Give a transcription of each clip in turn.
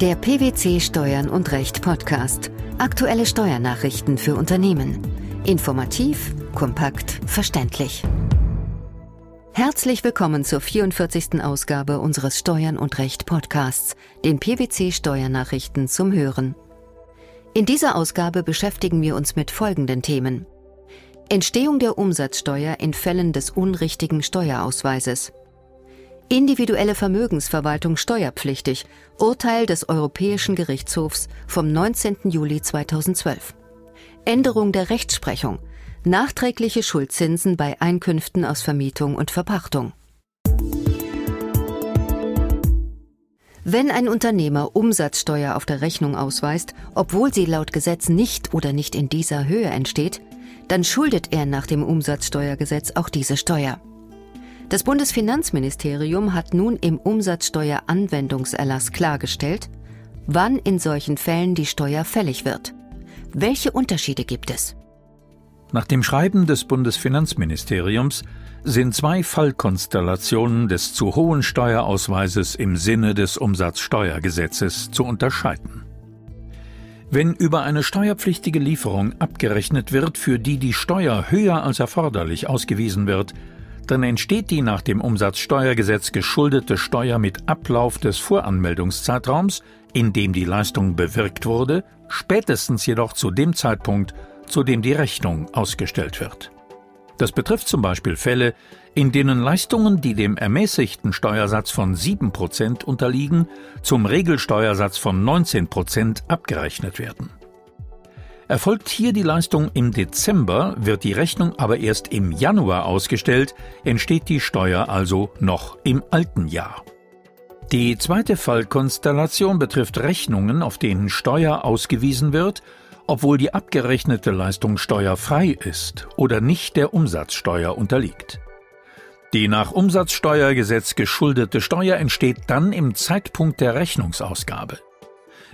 Der PwC Steuern und Recht Podcast. Aktuelle Steuernachrichten für Unternehmen. Informativ, kompakt, verständlich. Herzlich willkommen zur 44. Ausgabe unseres Steuern und Recht Podcasts, den PwC Steuernachrichten zum Hören. In dieser Ausgabe beschäftigen wir uns mit folgenden Themen. Entstehung der Umsatzsteuer in Fällen des unrichtigen Steuerausweises. Individuelle Vermögensverwaltung steuerpflichtig. Urteil des Europäischen Gerichtshofs vom 19. Juli 2012. Änderung der Rechtsprechung. Nachträgliche Schuldzinsen bei Einkünften aus Vermietung und Verpachtung. Wenn ein Unternehmer Umsatzsteuer auf der Rechnung ausweist, obwohl sie laut Gesetz nicht oder nicht in dieser Höhe entsteht, dann schuldet er nach dem Umsatzsteuergesetz auch diese Steuer. Das Bundesfinanzministerium hat nun im Umsatzsteueranwendungserlass klargestellt, wann in solchen Fällen die Steuer fällig wird. Welche Unterschiede gibt es? Nach dem Schreiben des Bundesfinanzministeriums sind zwei Fallkonstellationen des zu hohen Steuerausweises im Sinne des Umsatzsteuergesetzes zu unterscheiden. Wenn über eine steuerpflichtige Lieferung abgerechnet wird, für die die Steuer höher als erforderlich ausgewiesen wird, dann entsteht die nach dem Umsatzsteuergesetz geschuldete Steuer mit Ablauf des Voranmeldungszeitraums, in dem die Leistung bewirkt wurde, spätestens jedoch zu dem Zeitpunkt, zu dem die Rechnung ausgestellt wird. Das betrifft zum Beispiel Fälle, in denen Leistungen, die dem ermäßigten Steuersatz von 7% unterliegen, zum Regelsteuersatz von 19% abgerechnet werden. Erfolgt hier die Leistung im Dezember, wird die Rechnung aber erst im Januar ausgestellt, entsteht die Steuer also noch im alten Jahr. Die zweite Fallkonstellation betrifft Rechnungen, auf denen Steuer ausgewiesen wird, obwohl die abgerechnete Leistung steuerfrei ist oder nicht der Umsatzsteuer unterliegt. Die nach Umsatzsteuergesetz geschuldete Steuer entsteht dann im Zeitpunkt der Rechnungsausgabe.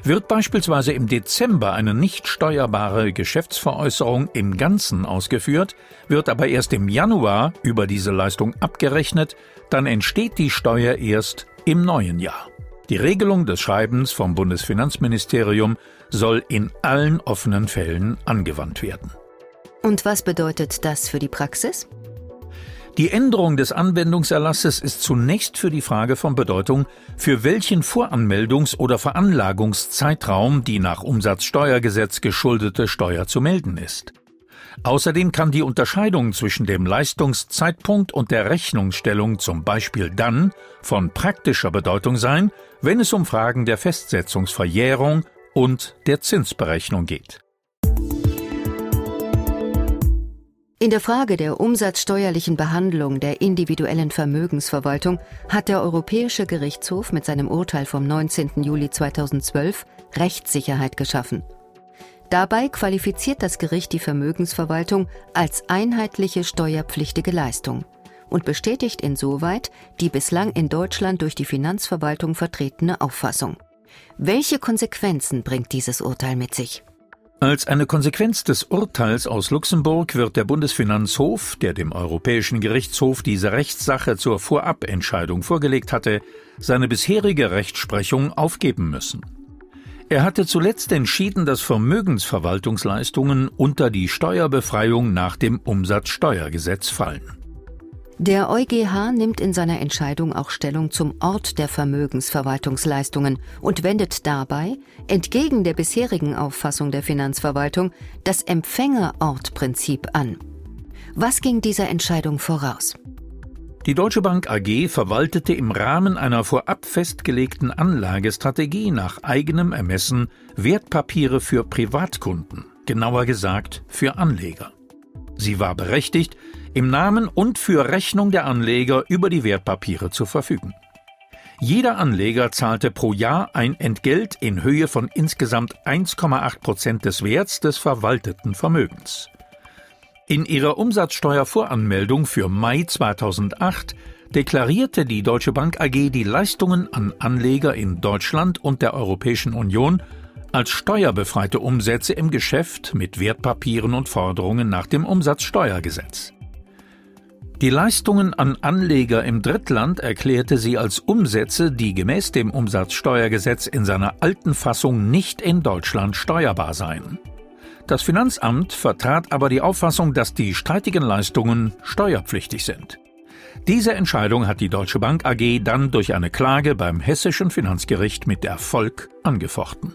Wird beispielsweise im Dezember eine nicht steuerbare Geschäftsveräußerung im Ganzen ausgeführt, wird aber erst im Januar über diese Leistung abgerechnet, dann entsteht die Steuer erst im neuen Jahr. Die Regelung des Schreibens vom Bundesfinanzministerium soll in allen offenen Fällen angewandt werden. Und was bedeutet das für die Praxis? Die Änderung des Anwendungserlasses ist zunächst für die Frage von Bedeutung, für welchen Voranmeldungs- oder Veranlagungszeitraum die nach Umsatzsteuergesetz geschuldete Steuer zu melden ist. Außerdem kann die Unterscheidung zwischen dem Leistungszeitpunkt und der Rechnungsstellung zum Beispiel dann von praktischer Bedeutung sein, wenn es um Fragen der Festsetzungsverjährung und der Zinsberechnung geht. In der Frage der umsatzsteuerlichen Behandlung der individuellen Vermögensverwaltung hat der Europäische Gerichtshof mit seinem Urteil vom 19. Juli 2012 Rechtssicherheit geschaffen. Dabei qualifiziert das Gericht die Vermögensverwaltung als einheitliche steuerpflichtige Leistung und bestätigt insoweit die bislang in Deutschland durch die Finanzverwaltung vertretene Auffassung. Welche Konsequenzen bringt dieses Urteil mit sich? Als eine Konsequenz des Urteils aus Luxemburg wird der Bundesfinanzhof, der dem Europäischen Gerichtshof diese Rechtssache zur Vorabentscheidung vorgelegt hatte, seine bisherige Rechtsprechung aufgeben müssen. Er hatte zuletzt entschieden, dass Vermögensverwaltungsleistungen unter die Steuerbefreiung nach dem Umsatzsteuergesetz fallen. Der EuGH nimmt in seiner Entscheidung auch Stellung zum Ort der Vermögensverwaltungsleistungen und wendet dabei, entgegen der bisherigen Auffassung der Finanzverwaltung, das Empfängerortprinzip an. Was ging dieser Entscheidung voraus? Die Deutsche Bank AG verwaltete im Rahmen einer vorab festgelegten Anlagestrategie nach eigenem Ermessen Wertpapiere für Privatkunden, genauer gesagt für Anleger. Sie war berechtigt, im Namen und für Rechnung der Anleger über die Wertpapiere zu verfügen. Jeder Anleger zahlte pro Jahr ein Entgelt in Höhe von insgesamt 1,8 Prozent des Werts des verwalteten Vermögens. In ihrer Umsatzsteuervoranmeldung für Mai 2008 deklarierte die Deutsche Bank AG die Leistungen an Anleger in Deutschland und der Europäischen Union als steuerbefreite Umsätze im Geschäft mit Wertpapieren und Forderungen nach dem Umsatzsteuergesetz. Die Leistungen an Anleger im Drittland erklärte sie als Umsätze, die gemäß dem Umsatzsteuergesetz in seiner alten Fassung nicht in Deutschland steuerbar seien. Das Finanzamt vertrat aber die Auffassung, dass die streitigen Leistungen steuerpflichtig sind. Diese Entscheidung hat die Deutsche Bank AG dann durch eine Klage beim hessischen Finanzgericht mit Erfolg angefochten.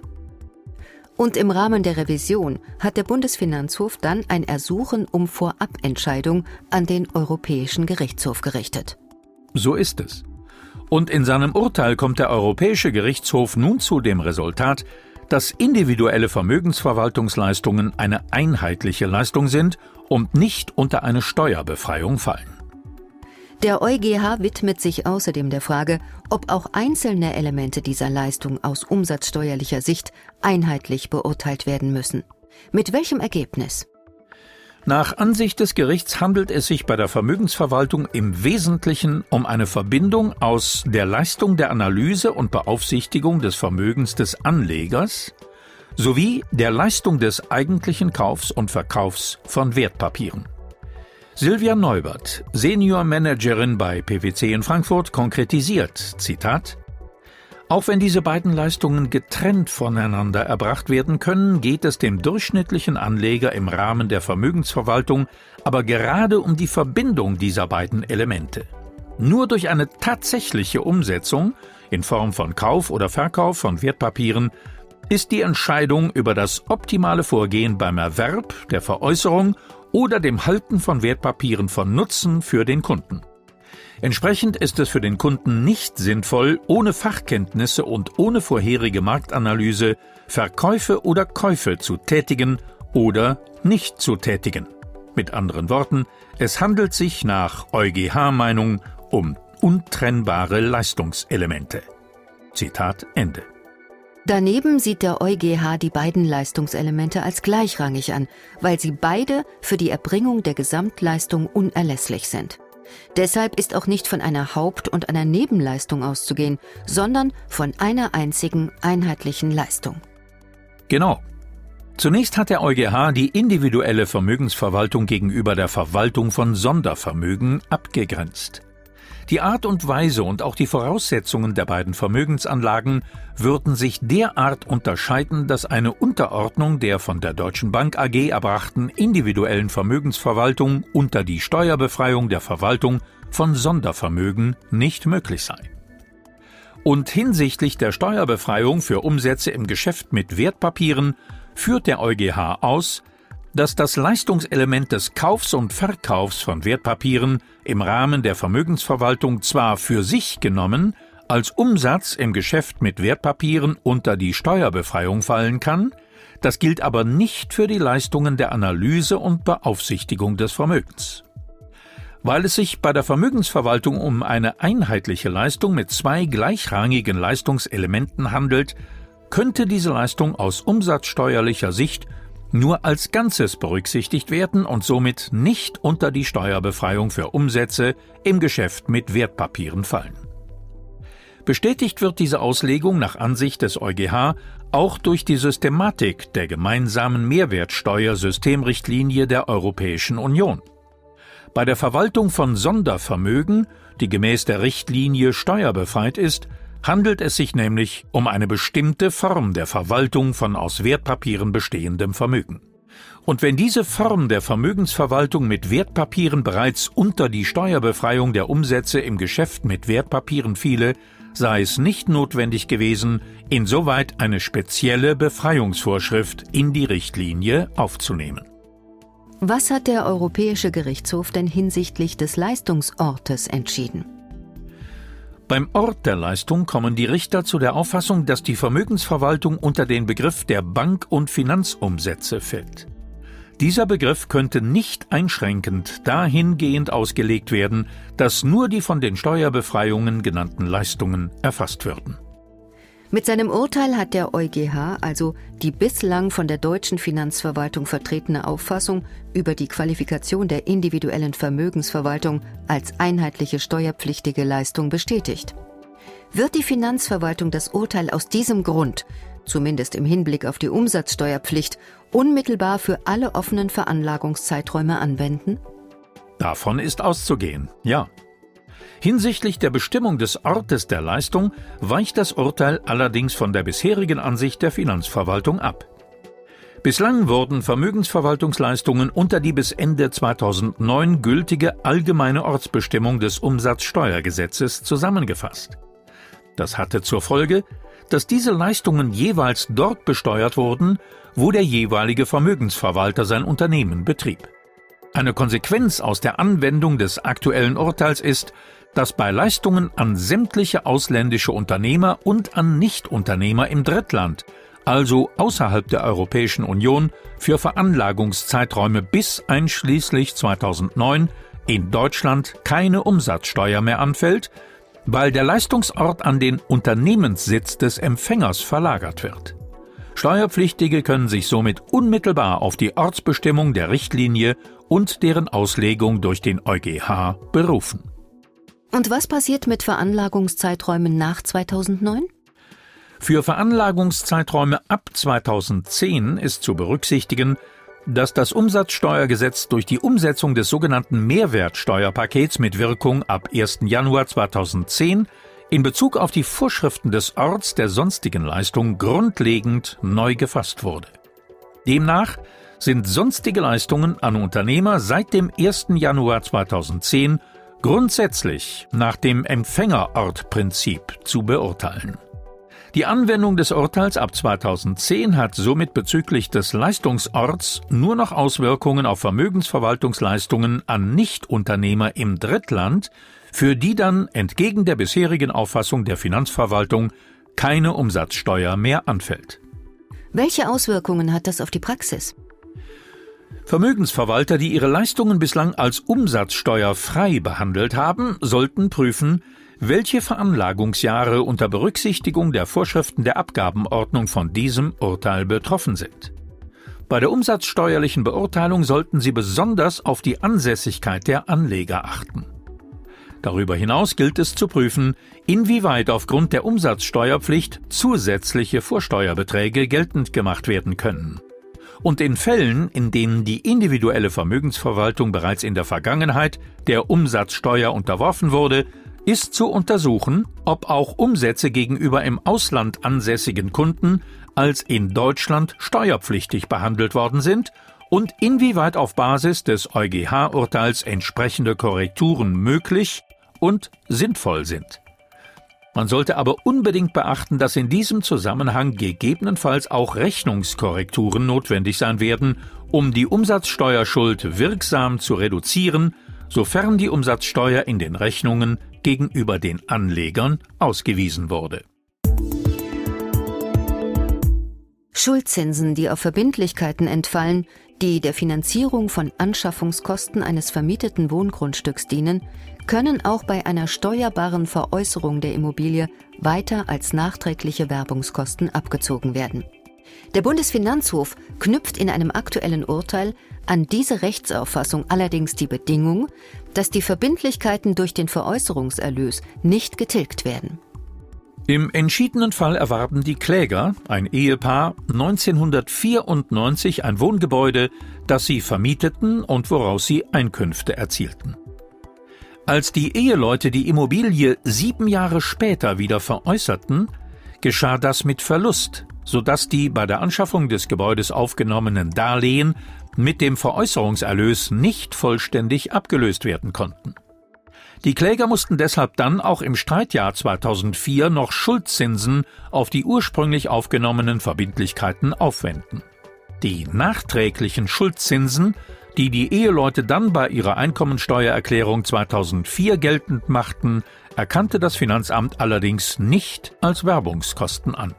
Und im Rahmen der Revision hat der Bundesfinanzhof dann ein Ersuchen um Vorabentscheidung an den Europäischen Gerichtshof gerichtet. So ist es. Und in seinem Urteil kommt der Europäische Gerichtshof nun zu dem Resultat, dass individuelle Vermögensverwaltungsleistungen eine einheitliche Leistung sind und nicht unter eine Steuerbefreiung fallen. Der EuGH widmet sich außerdem der Frage, ob auch einzelne Elemente dieser Leistung aus umsatzsteuerlicher Sicht einheitlich beurteilt werden müssen. Mit welchem Ergebnis? Nach Ansicht des Gerichts handelt es sich bei der Vermögensverwaltung im Wesentlichen um eine Verbindung aus der Leistung der Analyse und Beaufsichtigung des Vermögens des Anlegers sowie der Leistung des eigentlichen Kaufs und Verkaufs von Wertpapieren. Silvia Neubert, Senior Managerin bei PwC in Frankfurt, konkretisiert, Zitat, auch wenn diese beiden Leistungen getrennt voneinander erbracht werden können, geht es dem durchschnittlichen Anleger im Rahmen der Vermögensverwaltung aber gerade um die Verbindung dieser beiden Elemente. Nur durch eine tatsächliche Umsetzung in Form von Kauf oder Verkauf von Wertpapieren ist die Entscheidung über das optimale Vorgehen beim Erwerb, der Veräußerung oder dem Halten von Wertpapieren von Nutzen für den Kunden. Entsprechend ist es für den Kunden nicht sinnvoll, ohne Fachkenntnisse und ohne vorherige Marktanalyse Verkäufe oder Käufe zu tätigen oder nicht zu tätigen. Mit anderen Worten, es handelt sich nach EuGH-Meinung um untrennbare Leistungselemente. Zitat Ende. Daneben sieht der EuGH die beiden Leistungselemente als gleichrangig an, weil sie beide für die Erbringung der Gesamtleistung unerlässlich sind. Deshalb ist auch nicht von einer Haupt- und einer Nebenleistung auszugehen, sondern von einer einzigen einheitlichen Leistung. Genau. Zunächst hat der EuGH die individuelle Vermögensverwaltung gegenüber der Verwaltung von Sondervermögen abgegrenzt. Die Art und Weise und auch die Voraussetzungen der beiden Vermögensanlagen würden sich derart unterscheiden, dass eine Unterordnung der von der Deutschen Bank AG erbrachten individuellen Vermögensverwaltung unter die Steuerbefreiung der Verwaltung von Sondervermögen nicht möglich sei. Und hinsichtlich der Steuerbefreiung für Umsätze im Geschäft mit Wertpapieren führt der EuGH aus, dass das Leistungselement des Kaufs und Verkaufs von Wertpapieren im Rahmen der Vermögensverwaltung zwar für sich genommen als Umsatz im Geschäft mit Wertpapieren unter die Steuerbefreiung fallen kann, das gilt aber nicht für die Leistungen der Analyse und Beaufsichtigung des Vermögens. Weil es sich bei der Vermögensverwaltung um eine einheitliche Leistung mit zwei gleichrangigen Leistungselementen handelt, könnte diese Leistung aus umsatzsteuerlicher Sicht nur als Ganzes berücksichtigt werden und somit nicht unter die Steuerbefreiung für Umsätze im Geschäft mit Wertpapieren fallen. Bestätigt wird diese Auslegung nach Ansicht des EuGH auch durch die Systematik der gemeinsamen Mehrwertsteuersystemrichtlinie der Europäischen Union. Bei der Verwaltung von Sondervermögen, die gemäß der Richtlinie steuerbefreit ist, handelt es sich nämlich um eine bestimmte Form der Verwaltung von aus Wertpapieren bestehendem Vermögen. Und wenn diese Form der Vermögensverwaltung mit Wertpapieren bereits unter die Steuerbefreiung der Umsätze im Geschäft mit Wertpapieren fiele, sei es nicht notwendig gewesen, insoweit eine spezielle Befreiungsvorschrift in die Richtlinie aufzunehmen. Was hat der Europäische Gerichtshof denn hinsichtlich des Leistungsortes entschieden? Beim Ort der Leistung kommen die Richter zu der Auffassung, dass die Vermögensverwaltung unter den Begriff der Bank- und Finanzumsätze fällt. Dieser Begriff könnte nicht einschränkend dahingehend ausgelegt werden, dass nur die von den Steuerbefreiungen genannten Leistungen erfasst würden. Mit seinem Urteil hat der EuGH also die bislang von der deutschen Finanzverwaltung vertretene Auffassung über die Qualifikation der individuellen Vermögensverwaltung als einheitliche steuerpflichtige Leistung bestätigt. Wird die Finanzverwaltung das Urteil aus diesem Grund, zumindest im Hinblick auf die Umsatzsteuerpflicht, unmittelbar für alle offenen Veranlagungszeiträume anwenden? Davon ist auszugehen, ja. Hinsichtlich der Bestimmung des Ortes der Leistung weicht das Urteil allerdings von der bisherigen Ansicht der Finanzverwaltung ab. Bislang wurden Vermögensverwaltungsleistungen unter die bis Ende 2009 gültige allgemeine Ortsbestimmung des Umsatzsteuergesetzes zusammengefasst. Das hatte zur Folge, dass diese Leistungen jeweils dort besteuert wurden, wo der jeweilige Vermögensverwalter sein Unternehmen betrieb. Eine Konsequenz aus der Anwendung des aktuellen Urteils ist, dass bei Leistungen an sämtliche ausländische Unternehmer und an Nichtunternehmer im Drittland also außerhalb der Europäischen Union, für Veranlagungszeiträume bis einschließlich 2009 in Deutschland keine Umsatzsteuer mehr anfällt, weil der Leistungsort an den Unternehmenssitz des Empfängers verlagert wird. Steuerpflichtige können sich somit unmittelbar auf die Ortsbestimmung der Richtlinie und deren Auslegung durch den EuGH berufen. Und was passiert mit Veranlagungszeiträumen nach 2009? Für Veranlagungszeiträume ab 2010 ist zu berücksichtigen, dass das Umsatzsteuergesetz durch die Umsetzung des sogenannten Mehrwertsteuerpakets mit Wirkung ab 1. Januar 2010 in Bezug auf die Vorschriften des Orts der sonstigen Leistung grundlegend neu gefasst wurde. Demnach sind sonstige Leistungen an Unternehmer seit dem 1. Januar 2010 grundsätzlich nach dem Empfängerortprinzip zu beurteilen. Die Anwendung des Urteils ab 2010 hat somit bezüglich des Leistungsorts nur noch Auswirkungen auf Vermögensverwaltungsleistungen an Nichtunternehmer im Drittland, für die dann entgegen der bisherigen Auffassung der Finanzverwaltung keine Umsatzsteuer mehr anfällt. Welche Auswirkungen hat das auf die Praxis? Vermögensverwalter, die ihre Leistungen bislang als umsatzsteuerfrei behandelt haben, sollten prüfen, welche Veranlagungsjahre unter Berücksichtigung der Vorschriften der Abgabenordnung von diesem Urteil betroffen sind. Bei der umsatzsteuerlichen Beurteilung sollten Sie besonders auf die Ansässigkeit der Anleger achten. Darüber hinaus gilt es zu prüfen, inwieweit aufgrund der Umsatzsteuerpflicht zusätzliche Vorsteuerbeträge geltend gemacht werden können. Und in Fällen, in denen die individuelle Vermögensverwaltung bereits in der Vergangenheit der Umsatzsteuer unterworfen wurde, ist zu untersuchen, ob auch Umsätze gegenüber im Ausland ansässigen Kunden als in Deutschland steuerpflichtig behandelt worden sind und inwieweit auf Basis des EuGH-Urteils entsprechende Korrekturen möglich und sinnvoll sind. Man sollte aber unbedingt beachten, dass in diesem Zusammenhang gegebenenfalls auch Rechnungskorrekturen notwendig sein werden, um die Umsatzsteuerschuld wirksam zu reduzieren, sofern die Umsatzsteuer in den Rechnungen gegenüber den Anlegern ausgewiesen wurde. Schuldzinsen, die auf Verbindlichkeiten entfallen, die der Finanzierung von Anschaffungskosten eines vermieteten Wohngrundstücks dienen, können auch bei einer steuerbaren Veräußerung der Immobilie weiter als nachträgliche Werbungskosten abgezogen werden. Der Bundesfinanzhof knüpft in einem aktuellen Urteil an diese Rechtsauffassung allerdings die Bedingung, dass die Verbindlichkeiten durch den Veräußerungserlös nicht getilgt werden. Im entschiedenen Fall erwarben die Kläger, ein Ehepaar, 1994 ein Wohngebäude, das sie vermieteten und woraus sie Einkünfte erzielten. Als die Eheleute die Immobilie sieben Jahre später wieder veräußerten, geschah das mit Verlust, sodass die bei der Anschaffung des Gebäudes aufgenommenen Darlehen mit dem Veräußerungserlös nicht vollständig abgelöst werden konnten. Die Kläger mussten deshalb dann auch im Streitjahr 2004 noch Schuldzinsen auf die ursprünglich aufgenommenen Verbindlichkeiten aufwenden. Die nachträglichen Schuldzinsen, die die Eheleute dann bei ihrer Einkommensteuererklärung 2004 geltend machten, erkannte das Finanzamt allerdings nicht als Werbungskosten an.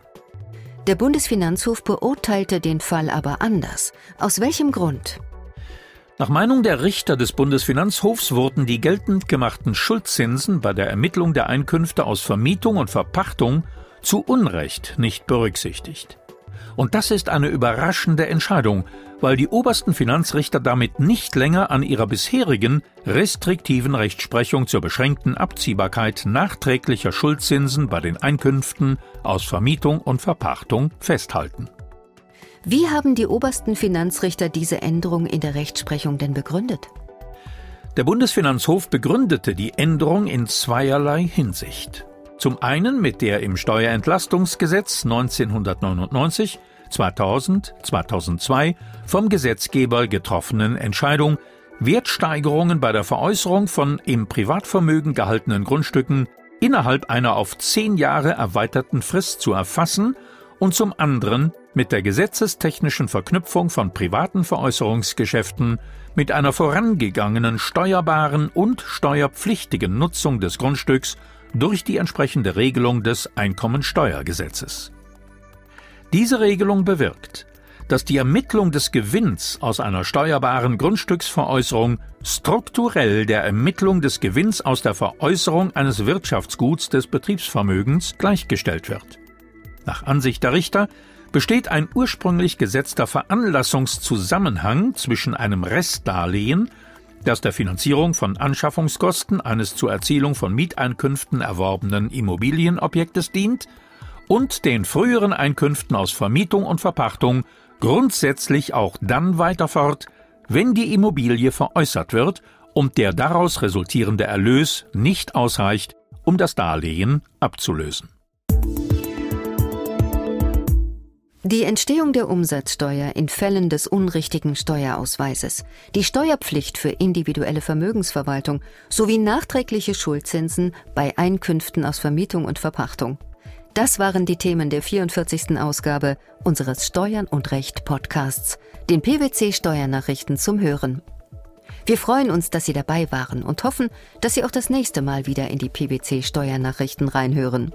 Der Bundesfinanzhof beurteilte den Fall aber anders. Aus welchem Grund? Nach Meinung der Richter des Bundesfinanzhofs wurden die geltend gemachten Schuldzinsen bei der Ermittlung der Einkünfte aus Vermietung und Verpachtung zu Unrecht nicht berücksichtigt. Und das ist eine überraschende Entscheidung, weil die obersten Finanzrichter damit nicht länger an ihrer bisherigen restriktiven Rechtsprechung zur beschränkten Abziehbarkeit nachträglicher Schuldzinsen bei den Einkünften aus Vermietung und Verpachtung festhalten. Wie haben die obersten Finanzrichter diese Änderung in der Rechtsprechung denn begründet? Der Bundesfinanzhof begründete die Änderung in zweierlei Hinsicht. Zum einen mit der im Steuerentlastungsgesetz 1999, 2000, 2002 vom Gesetzgeber getroffenen Entscheidung, Wertsteigerungen bei der Veräußerung von im Privatvermögen gehaltenen Grundstücken innerhalb einer auf zehn Jahre erweiterten Frist zu erfassen und zum anderen mit der gesetzestechnischen Verknüpfung von privaten Veräußerungsgeschäften mit einer vorangegangenen steuerbaren und steuerpflichtigen Nutzung des Grundstücks durch die entsprechende Regelung des Einkommensteuergesetzes. Diese Regelung bewirkt, dass die Ermittlung des Gewinns aus einer steuerbaren Grundstücksveräußerung strukturell der Ermittlung des Gewinns aus der Veräußerung eines Wirtschaftsguts des Betriebsvermögens gleichgestellt wird. Nach Ansicht der Richter besteht ein ursprünglich gesetzter Veranlassungszusammenhang zwischen einem Restdarlehen das der Finanzierung von Anschaffungskosten eines zur Erzielung von Mieteinkünften erworbenen Immobilienobjektes dient, und den früheren Einkünften aus Vermietung und Verpachtung grundsätzlich auch dann weiter fort, wenn die Immobilie veräußert wird und der daraus resultierende Erlös nicht ausreicht, um das Darlehen abzulösen. Die Entstehung der Umsatzsteuer in Fällen des unrichtigen Steuerausweises, die Steuerpflicht für individuelle Vermögensverwaltung sowie nachträgliche Schuldzinsen bei Einkünften aus Vermietung und Verpachtung. Das waren die Themen der 44. Ausgabe unseres Steuern und Recht Podcasts, den PwC Steuernachrichten zum Hören. Wir freuen uns, dass Sie dabei waren und hoffen, dass Sie auch das nächste Mal wieder in die PwC Steuernachrichten reinhören.